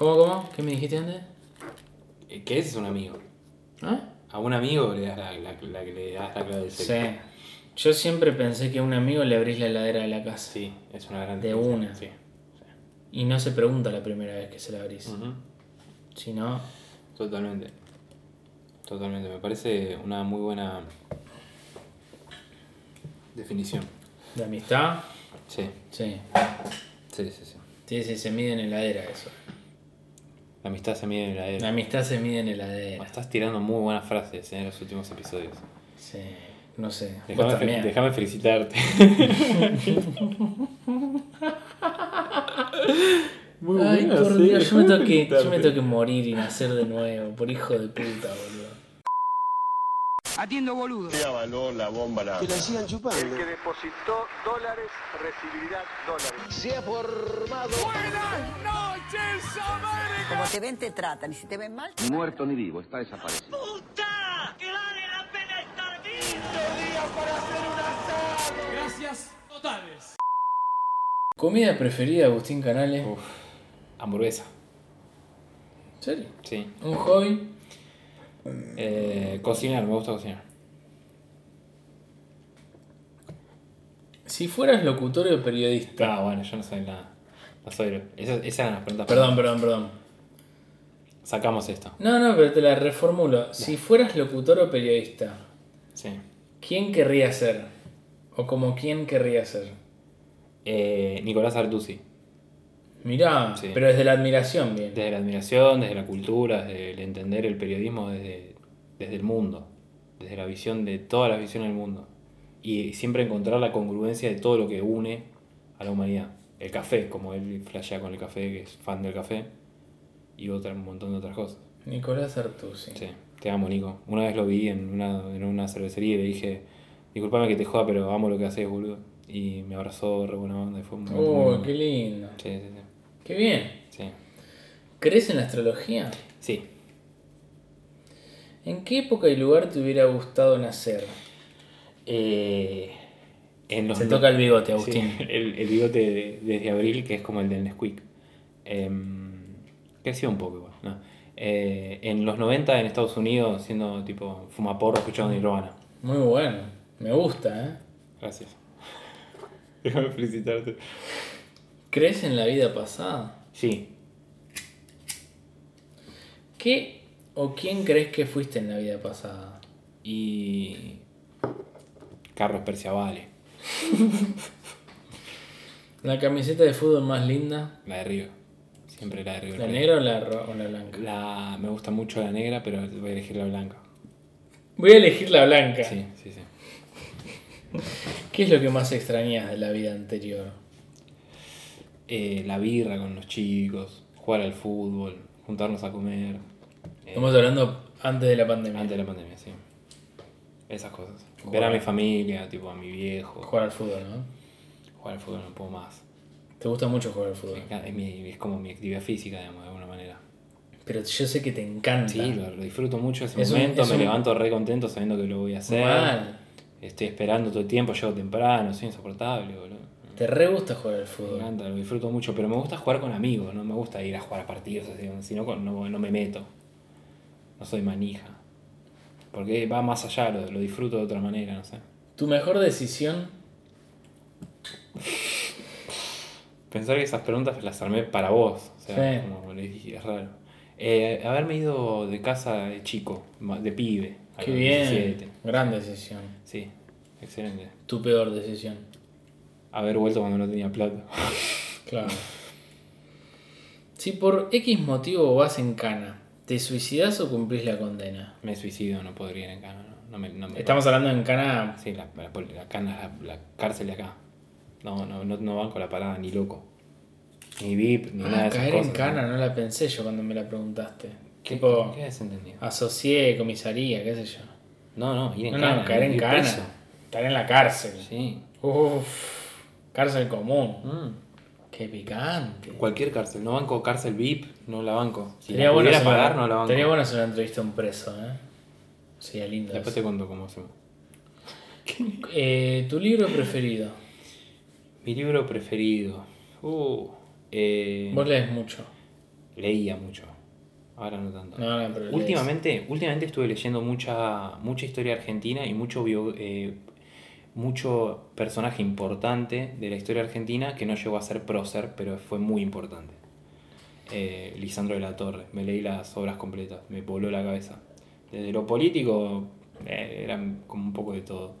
¿Cómo, cómo? ¿Qué me dijiste antes? Eh, ¿Qué es un amigo? ¿Ah? A un amigo le das la, la, la- le das la clave del Sí. cel. Yo siempre pensé que a un amigo le abrís la heladera de la casa. Sí, es una gran De una. Sí. Y no se pregunta la primera vez que se la abrís. Ujú. Si no, Totalmente. Totalmente. Me parece una muy buena definición. de amistad, Sí, sí. sí, sí, sí. Sí, sí, se mide en heladera eso. La amistad se mide en la La era. amistad se mide en heladera. Estás tirando muy buenas frases en los últimos episodios. Sí, no sé. Déjame, fe- déjame felicitarte. Muy Ay, buena, por sí, Dios, yo me, tengo que, yo me tengo que morir y nacer de nuevo, por hijo de puta, boludo. Atiendo boludo. avaló la bomba la... Que la sigan chupando. que depositó dólares recibirá dólares. Se ha formado. Como te ven, te tratan. Y si te ven mal, Ni muerto ni vivo, está desaparecido. Comida preferida, Agustín Canales. Uf, hamburguesa. ¿En serio? Sí. Un hobby. Eh, cocinar, me gusta cocinar. Si fueras locutor o periodista. Ah, bueno, yo no soy nada. No soy. Esas, esas eran las preguntas. Perdón, perdón, perdón. Sacamos esto. No, no, pero te la reformulo. Si fueras locutor o periodista, Sí. ¿quién querría ser? ¿O como quién querría ser? Eh, Nicolás Artusi. Mirá, Sí. pero desde la admiración, bien. Desde la admiración, desde la cultura, desde el entender el periodismo desde, desde el mundo. Desde la visión de todas las visiones del mundo. Y siempre encontrar la congruencia de todo lo que une a la humanidad. El café, como él flashea con el café, que es fan del café. Y otra, un montón de otras cosas. Nicolás Artusi. Sí, te amo, Nico. Una vez lo vi en una, en una cervecería y le dije, disculpame que te joda, pero amo lo que haces, boludo. Y me abrazó re buena onda y fue muy, muy Oh, bueno. qué lindo. Sí, sí, sí. Qué bien. Sí. ¿Crees en la astrología? Sí. ¿En qué época y lugar te hubiera gustado nacer? Eh, en los Se toca el bigote, Sí, Agustín. el, el bigote de- desde abril, que es como el del Nesquik. Eh, creció un poco igual. ¿no? Eh, en los 90 en Estados Unidos, siendo tipo fumaporro, escuchando Nirvana. Muy bueno. Me gusta, ¿eh? Gracias. Déjame felicitarte. ¿Crees en la vida pasada? Sí. ¿Qué o quién crees que fuiste en la vida pasada? Y. Carlos Perciavale, ¿La camiseta de fútbol más linda? la de River. Siempre la de River. ¿La negra o la, o la blanca? La, me gusta mucho la negra, pero voy a elegir la blanca. Voy a elegir la blanca. Sí, sí, sí. ¿Qué es lo que más extrañas de la vida anterior? Eh, la birra con los chicos, jugar al fútbol, juntarnos a comer. Eh, Estamos hablando antes de la pandemia. Antes de la pandemia, sí. Esas cosas. Ver a mi familia, tipo a mi viejo. Jugar al fútbol, ¿no? Jugar al fútbol no puedo más. ¿Te gusta mucho jugar al fútbol? Es, mi- es como mi actividad física, digamos, de alguna manera. Pero yo sé que te encanta. Sí, lo, lo disfruto mucho ese Es un- momento, es me un- levanto re contento sabiendo que lo voy a hacer. Mal. Estoy esperando todo el tiempo, llego temprano, soy insoportable, boludo. Te re gusta jugar al Me fútbol. encanta, lo disfruto mucho, pero me gusta jugar con amigos, no me gusta ir a jugar a partidos así, si no, con- no, no me meto. No soy manija. Porque va más allá, lo, lo disfruto de otra manera, no sé. ¿Tu mejor decisión? Pensar que esas preguntas las armé para vos, o sea, Sí. como les dije, es raro. Eh, haberme ido de casa de chico, de pibe, Qué bien. 17. Gran decisión. Sí, excelente. Tu peor decisión. Haber vuelto cuando no tenía plata. Claro. Si por X motivo vas en cana, ¿te suicidas o cumplís la condena? Me suicido, no podría ir en cana, no, no me, no me- Estamos hablando en cana. Sí, la, la, la cana, la, la cárcel de acá. No, no, no, no banco la parada, ni loco. Ni VIP, ni nada de Ah, esas caer cosas. en cana, no la pensé yo cuando me la preguntaste. ¿Qué, tipo, ¿Qué desentendido? asocié, comisaría, qué sé yo. No, no, ir en No, cana. no, caer en cana. preso. Estar en la cárcel. Sí. Uf, cárcel común. Mm. Qué picante. Cualquier cárcel. No banco cárcel VIP, no la banco. Si Sería la bueno, pudiera pagar, una, no la banco. sería bueno hacer una entrevista a un preso, ¿eh? Sería lindo. Después eso. te cuento cómo hacemos. Eh, ¿Tu libro preferido? Mi libro preferido. Uh, eh, Vos lees mucho. leía mucho. Ahora no tanto. No, no, lees. últimamente, últimamente estuve leyendo mucha, mucha historia argentina y mucho, bio- eh, mucho personaje importante de la historia argentina que no llegó a ser prócer, pero fue muy importante. Eh, Lisandro de la Torre. Me leí las obras completas, me voló la cabeza. Desde lo político, eh, eran como un poco de todo.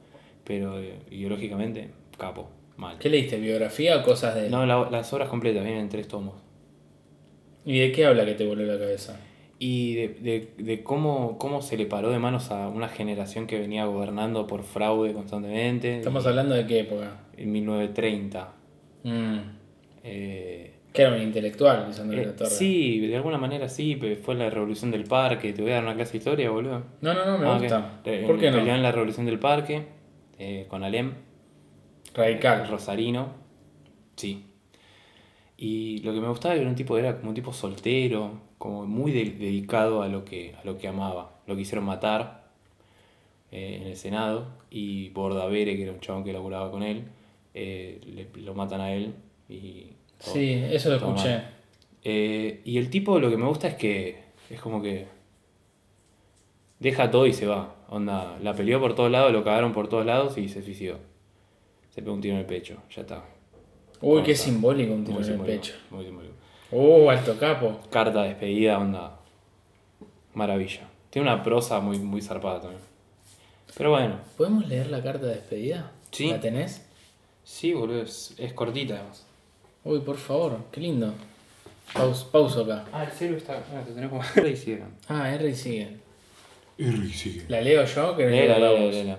Pero eh, ideológicamente, capo, mal. ¿Qué leíste? ¿Biografía o cosas de.? No, la- las obras completas vienen en tres tomos. ¿Y de qué habla que te volvió la cabeza? Y de, de- de cómo, cómo se le paró de manos a una generación que venía gobernando por fraude constantemente. Estamos hablando de qué época. En 1930. Mm. Eh, Que era un intelectual, Lisandro de eh, la Torre. sí, de alguna manera sí, fue la revolución del parque. Te voy a dar una clase de historia, boludo. No, no, no, me Ah, gusta. Eh, ¿Por qué peleó en no? la revolución del parque eh, con Alem. Radical. Rosarino. Sí. Y lo que me gustaba era un tipo, era como un tipo soltero, como muy de- dedicado a lo que, a lo que amaba. Lo quisieron matar eh, en el Senado y Bordavere, que era un chabón que laburaba con él, eh, le- lo matan a él y... todo- Sí, eso lo escuché. Eh, y el tipo lo que me gusta es que es como que deja todo y se va. Onda, la peleó por todos lados, lo cagaron por todos lados y se suicidó. Se pegó un tiro en el pecho, ya está. Uy, qué simbólico un tiro Muy en el pecho. muy simbólico. Uh, alto capo. Carta de despedida, onda. Maravilla. Tiene una prosa muy, muy zarpada también. Pero bueno, ¿Podemos leer la carta de despedida? Sí. ¿La tenés? sí, boludo, es, es cortita además. Uy, por favor, qué lindo. Paus, pauso acá. Ah, el celu está. Ah, te tenés como. Ahí hicieron. Ah, R y sigue. R sigue. ¿La leo yo? Que Léela, la léela, léela.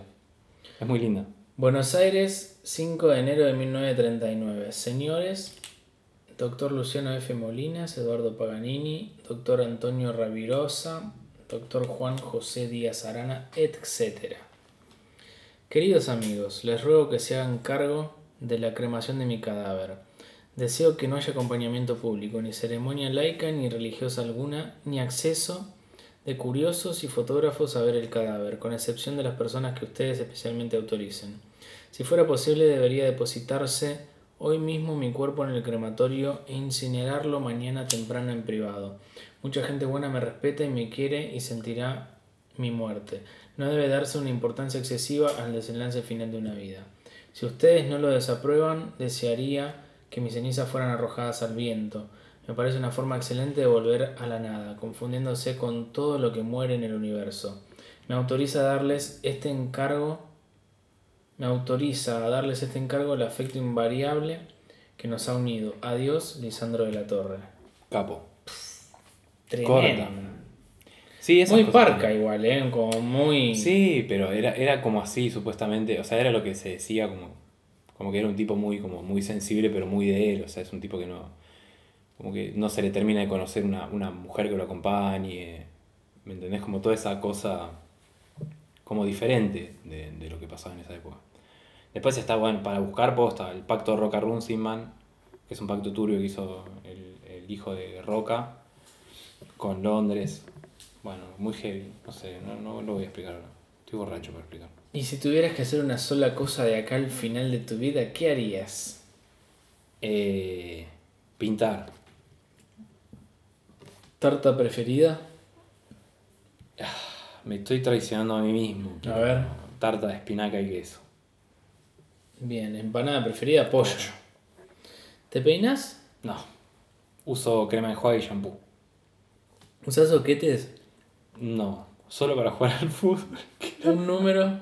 Es muy linda. Buenos Aires, 5 de enero de 1939. Señores, doctor Luciano F. Molinas, Eduardo Paganini, doctor Antonio Ravirosa, doctor Juan José Díaz Arana, etc. Queridos amigos, les ruego que se hagan cargo de la cremación de mi cadáver. Deseo que no haya acompañamiento público, ni ceremonia laica, ni religiosa alguna, ni acceso de curiosos y fotógrafos a ver el cadáver, con excepción de las personas que ustedes especialmente autoricen. Si fuera posible, debería depositarse hoy mismo mi cuerpo en el crematorio e incinerarlo mañana temprano en privado. Mucha gente buena me respeta y me quiere y sentirá mi muerte. No debe darse una importancia excesiva al desenlace final de una vida. Si ustedes no lo desaprueban, desearía que mis cenizas fueran arrojadas al viento. Me parece una forma excelente de volver a la nada, confundiéndose con todo lo que muere en el universo. Me autoriza a darles este encargo, me autoriza a darles este encargo el afecto invariable que nos ha unido. Adiós, Lisandro de la Torre. Capo. Tremendo. Corta. Sí, esas Muy cosas parca también. igual, ¿eh? Como muy... Sí, pero era, era como así, supuestamente. O sea, era lo que se decía como, como que era un tipo muy, como muy sensible, pero muy de él. O sea, es un tipo que no. Como que no se le termina de conocer una, una mujer que lo acompañe. ¿Me entendés? Como toda esa cosa como diferente de, de lo que pasaba en esa época. Después está, bueno, para buscar posta, el pacto Roca-Runciman, que es un pacto turbio que hizo el, el hijo de Roca con Londres. Bueno, muy heavy, no sé, no, no lo voy a explicar ahora. Estoy borracho para explicar. Y si tuvieras que hacer una sola cosa de acá al final de tu vida, ¿qué harías? Eh, pintar. ¿Tarta preferida? Me estoy traicionando a mí mismo. A ver. Tarta de espinaca y queso. Bien, empanada preferida, pollo. ¿Te peinas? No. Uso crema de enjuague y shampoo. ¿Usas oquetes? No. Solo para jugar al fútbol. ¿Un número?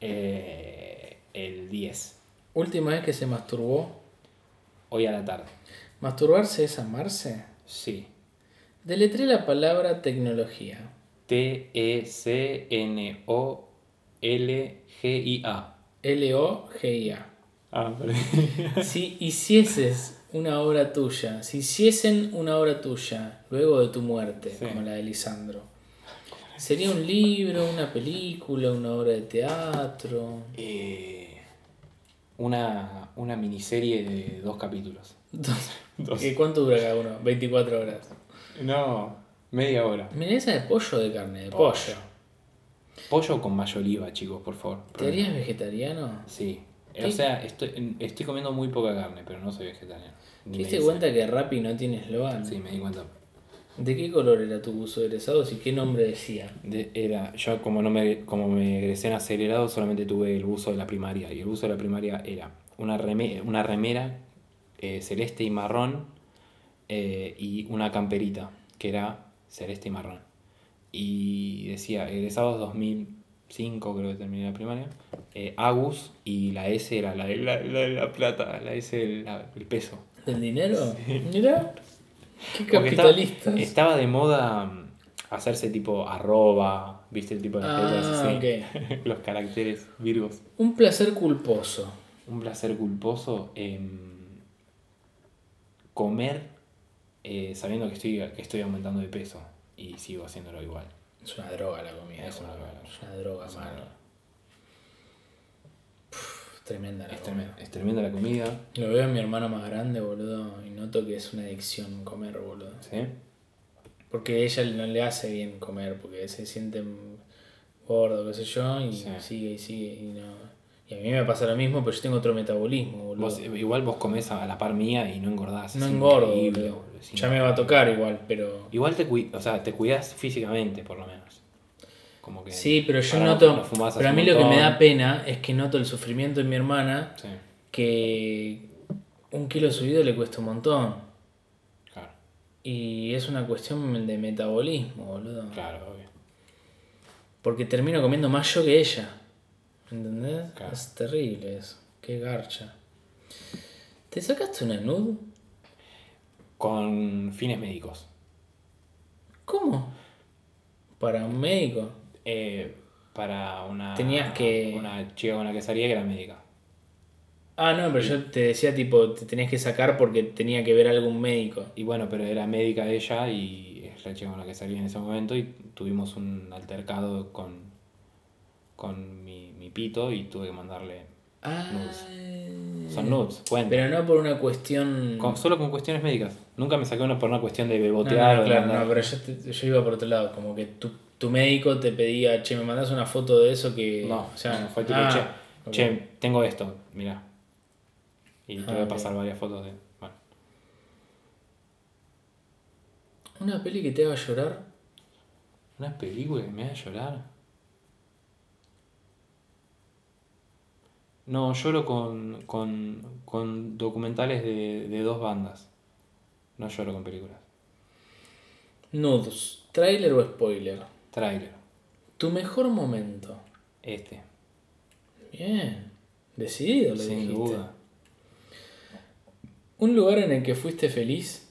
Eh, el 10. Última vez que se masturbó. Hoy a la tarde. ¿Masturbarse es amarse? Sí. Deletré la palabra tecnología. E T-E-C-N-O-L-G-I-A. L-O-G-I-A. Ah, perdí. Si hicieses una obra tuya, si hiciesen una obra tuya luego de tu muerte, Sí. como la de Lisandro, ¿sería un libro, una película, una obra de teatro? Eh, una, una miniserie de dos capítulos. Dos. ¿Y ¿Cuánto dura cada uno? 24 horas. No, media hora. Mira, esa de pollo o de carne, de pollo. Pollo con mayo oliva, chicos, por favor. ¿Te harías vegetariano? Sí. O sea, estoy, estoy comiendo muy poca carne, pero no soy vegetariano. ¿Te diste cuenta que Rappi no tiene eslogan? Sí, me di cuenta. ¿De qué color era tu buzo de egresados y qué nombre decía? De- era, yo como no me como me egresé en acelerado solamente tuve el buzo de la primaria y el buzo de la primaria era una, reme- una remera eh, celeste y marrón eh, y una camperita que era celeste y marrón y decía egresados 2005 creo que terminé la primaria eh, Agus y la S era la de la, la la plata la S el, la- el peso ¿Del dinero? Mira. Qué estaba, capitalistas. estaba de moda mm, hacerse tipo arroba, viste el tipo de Ah, letras así, los caracteres virgos. Un placer culposo. Un placer culposo em, comer eh, sabiendo que estoy, que estoy aumentando de peso y sigo haciéndolo igual. Es una droga la comida. Es una droga. Es una droga, Es una mano. droga. Tremenda la Es, comida. tremenda, es tremenda la comida, Lo veo en mi hermano más grande, boludo, y noto que es una adicción comer, boludo. ¿sí? Porque ella no le hace bien comer, porque se siente gordo, qué sé yo, y Sí. sigue y sigue y no. Y a mí me pasa lo mismo, pero yo tengo otro metabolismo, boludo. Vos, igual vos comés a la par mía y no engordás. no engordo, boludo. es Ya me va a tocar igual, pero. Igual te, cui- o sea, te cuidas físicamente, por lo menos. Como que Sí, pero yo ahora noto. no fumás pero a mí un lo que me montón. da pena es que noto el sufrimiento de mi hermana, Sí, que un kilo subido le cuesta un montón. claro, Y es una cuestión de metabolismo, boludo. claro, obvio. Porque termino comiendo más yo que ella. ¿Entendés? Claro. Es terrible eso. Qué garcha. ¿Te sacaste una nude? Con fines médicos. ¿Cómo? ¿Para un médico? Eh, para una, Tenías que- una chica con la que salía que era médica. Ah, no, pero yo te decía tipo, te tenías que sacar porque tenía que ver algún médico. Y bueno, pero era médica ella y es la chica con la que salía en ese momento y tuvimos un altercado con, con mi, mi pito y tuve que mandarle Ah, nudes. Son nudes, cuenta. pero no por una cuestión... Con- solo con cuestiones médicas. Nunca me saqué una por una cuestión de No, bebotear no, o de claro, no, pero yo, te- yo iba por otro lado, como que tu, tu médico te pedía, che, me mandas una foto de eso que... No, o sea, no, fue tipo, ah, che, che, tengo esto, mirá. Y Ah, tuve que ok. pasar varias fotos de. Bueno. Una peli que te haga llorar. ¿Una película que me haga llorar? No, lloro con, con, con documentales de, de dos bandas. No lloro con películas. Nudes, trailer o spoiler. Trailer. Tu mejor momento. Este. Bien. Decidido lo Sin dijiste. duda. Un lugar en el que fuiste feliz.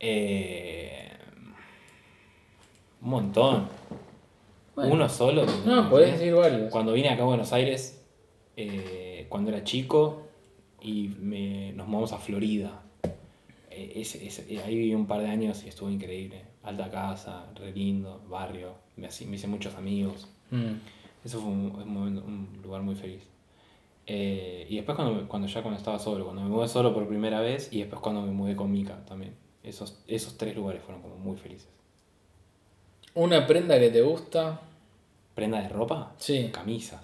Eh, un montón. Bueno. Uno solo. No, podés decir varios. Cuando vine acá a Buenos Aires, eh, cuando era chico, y me, nos mudamos a Florida. Eh, ese- eh, ahí viví un par de años y estuvo increíble. Alta casa, re lindo, barrio. Me, me hice muchos amigos. Mm. Eso fue un, un momento- un lugar muy feliz. Eh, y después cuando, cuando ya cuando estaba solo, cuando me mudé solo por primera vez y después cuando me mudé con Mika también. Esos, esos tres lugares fueron como muy felices. Una prenda que te gusta. ¿Prenda de ropa? Sí. Camisas.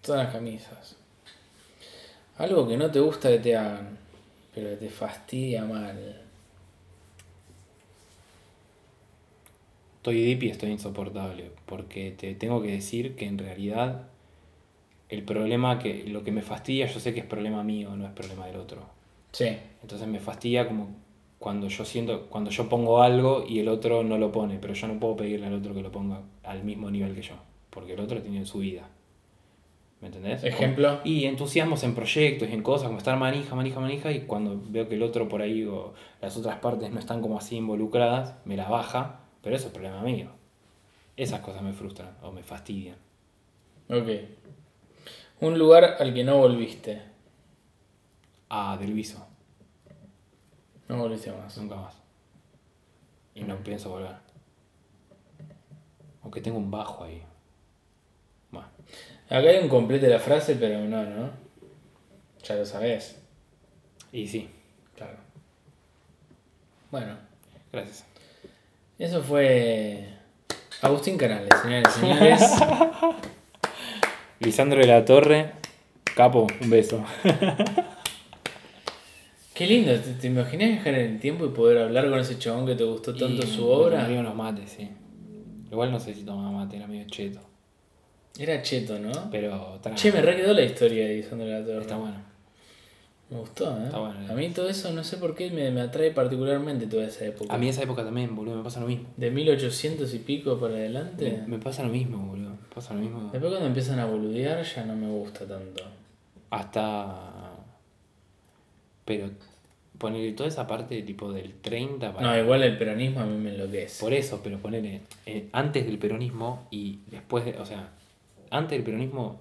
Todas las camisas. Algo que no te gusta que te hagan, pero que te fastidia mal. Estoy deep y estoy insoportable, porque te tengo que decir que en realidad el problema que lo que me fastidia yo sé que es problema mío, no es problema del otro. Sí. Entonces me fastidia como cuando yo siento, cuando yo pongo algo y el otro no lo pone, pero yo no puedo pedirle al otro que lo ponga al mismo nivel que yo, porque el otro tiene su vida. ¿Me entendés? Ejemplo. Y entusiasmos en proyectos y en cosas, como estar manija, manija, manija, y cuando veo que el otro por ahí o las otras partes no están como así involucradas, me la baja, pero eso es problema mío. Esas cosas me frustran o me fastidian. Ok. Un lugar al que no volviste. Ah, del viso, No volviste más. nunca más. Y no pienso volver. Aunque tengo un bajo ahí. Bueno, Acá hay un complete la frase, pero no, ¿no? Ya lo sabes. y sí, Claro. Bueno, gracias. eso fue Agustín Canales, señores y señores. Lisandro de la Torre, capo, un beso. Qué lindo, ¿te, te imaginas viajar en el tiempo y poder hablar con ese chabón que te gustó tanto Y su obra? tomaría unos mates, sí. Igual no sé si tomaba mate, era medio cheto. Era cheto, ¿no? Pero tra- Che, me re quedó la historia de Lisandro de la Torre. está bueno. Me gustó, ¿eh? Está bueno. A mí todo eso, no sé por qué, me, me atrae particularmente toda esa época. A mí esa época también, boludo, me pasa lo mismo. De 1800 y pico para adelante. Me, me pasa lo mismo, boludo. Me pasa lo mismo. Después cuando empiezan a boludear ya no me gusta tanto. Hasta. Pero ponerle toda esa parte tipo del 30 para. No, igual el peronismo a mí me enloquece. Por eso, pero ponerle eh, antes del peronismo y después, de, o sea, antes del peronismo,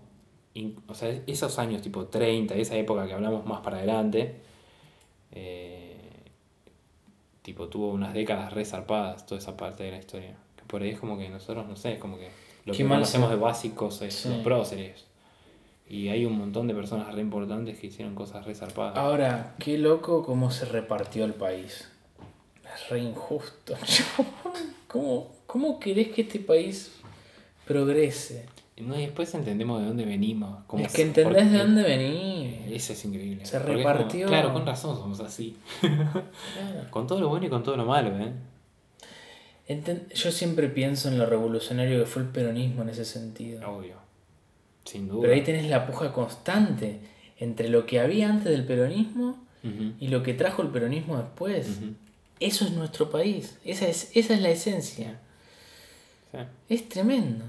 in- o sea, esos años tipo 30, esa época que hablamos más para adelante, eh, tipo tuvo unas décadas resarpadas toda esa parte de la historia. Que por ahí es como que nosotros, no sé, es como que lo Qué que conocemos de básicos es Sí. los próceres. Y hay un montón de personas re importantes que hicieron cosas resarpadas. Ahora, qué loco cómo se repartió el país. Es re injusto. ¿Cómo, ¿Cómo querés que este país progrese? No, y después entendemos de dónde venimos. cómo Es que entendés de dónde venís. Eso es increíble. Se Porque es como, repartió. claro, con razón somos así. Claro. Con todo lo bueno y con todo lo malo, ¿eh? Enten- Yo siempre pienso en lo revolucionario que fue el peronismo en ese sentido. Obvio. Sin duda. Pero ahí tenés la puja constante entre lo que había antes del peronismo y lo que trajo el peronismo después. Eso es nuestro país. Esa es, esa es la esencia. Sí. Es tremendo.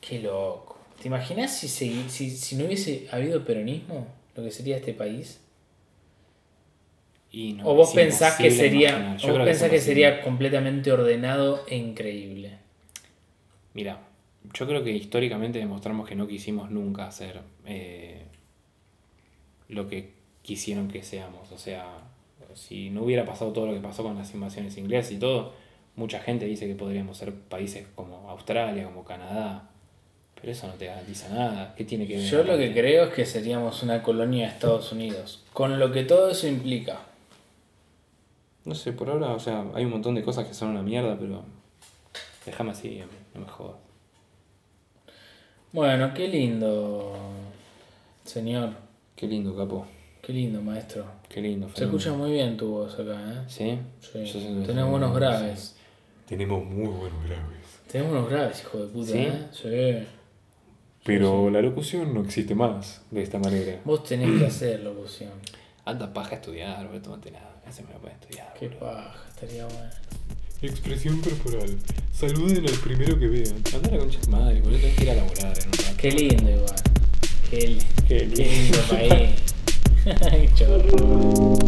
Qué loco. ¿Te imaginas si, si, si no hubiese habido peronismo? Lo que sería este país. Y no, o vos pensás que sería. vos pensás que sería completamente ordenado e increíble. Mira, yo creo que históricamente demostramos que no quisimos nunca hacer eh, lo que quisieron que seamos. O sea, si no hubiera pasado todo lo que pasó con las invasiones inglesas y todo, mucha gente dice que podríamos ser países como Australia, como Canadá. Pero eso no te garantiza nada. ¿Qué tiene que ver? Yo lo que creo es que seríamos una colonia de Estados Unidos. Con lo que todo eso implica. No sé, por ahora, o sea, hay un montón de cosas que son una mierda, pero déjame así, no me jodas. Bueno, qué lindo, señor. Qué lindo, capo. Qué lindo, maestro. Qué lindo. Se escucha muy bien tu voz acá, ¿eh? ¿Sí? Sí. Sí. buenos graves. Tenemos muy buenos graves. Tenés buenos graves, hijo de puta, ¿Sí? ¿eh? Sí. Pero la locución no existe más de esta manera. Vos tenés que hacer locución. Anda paja a estudiar, boludo, tomate nada. Se me puede estudiar. Qué paja, estaría bueno. Expresión corporal. Saluden al primero que vean. Anda a la concha de tu madre, boludo, tengo que ir a laburar en un rato. Qué lindo igual. Qué, Qué qué lindo país. Chorro.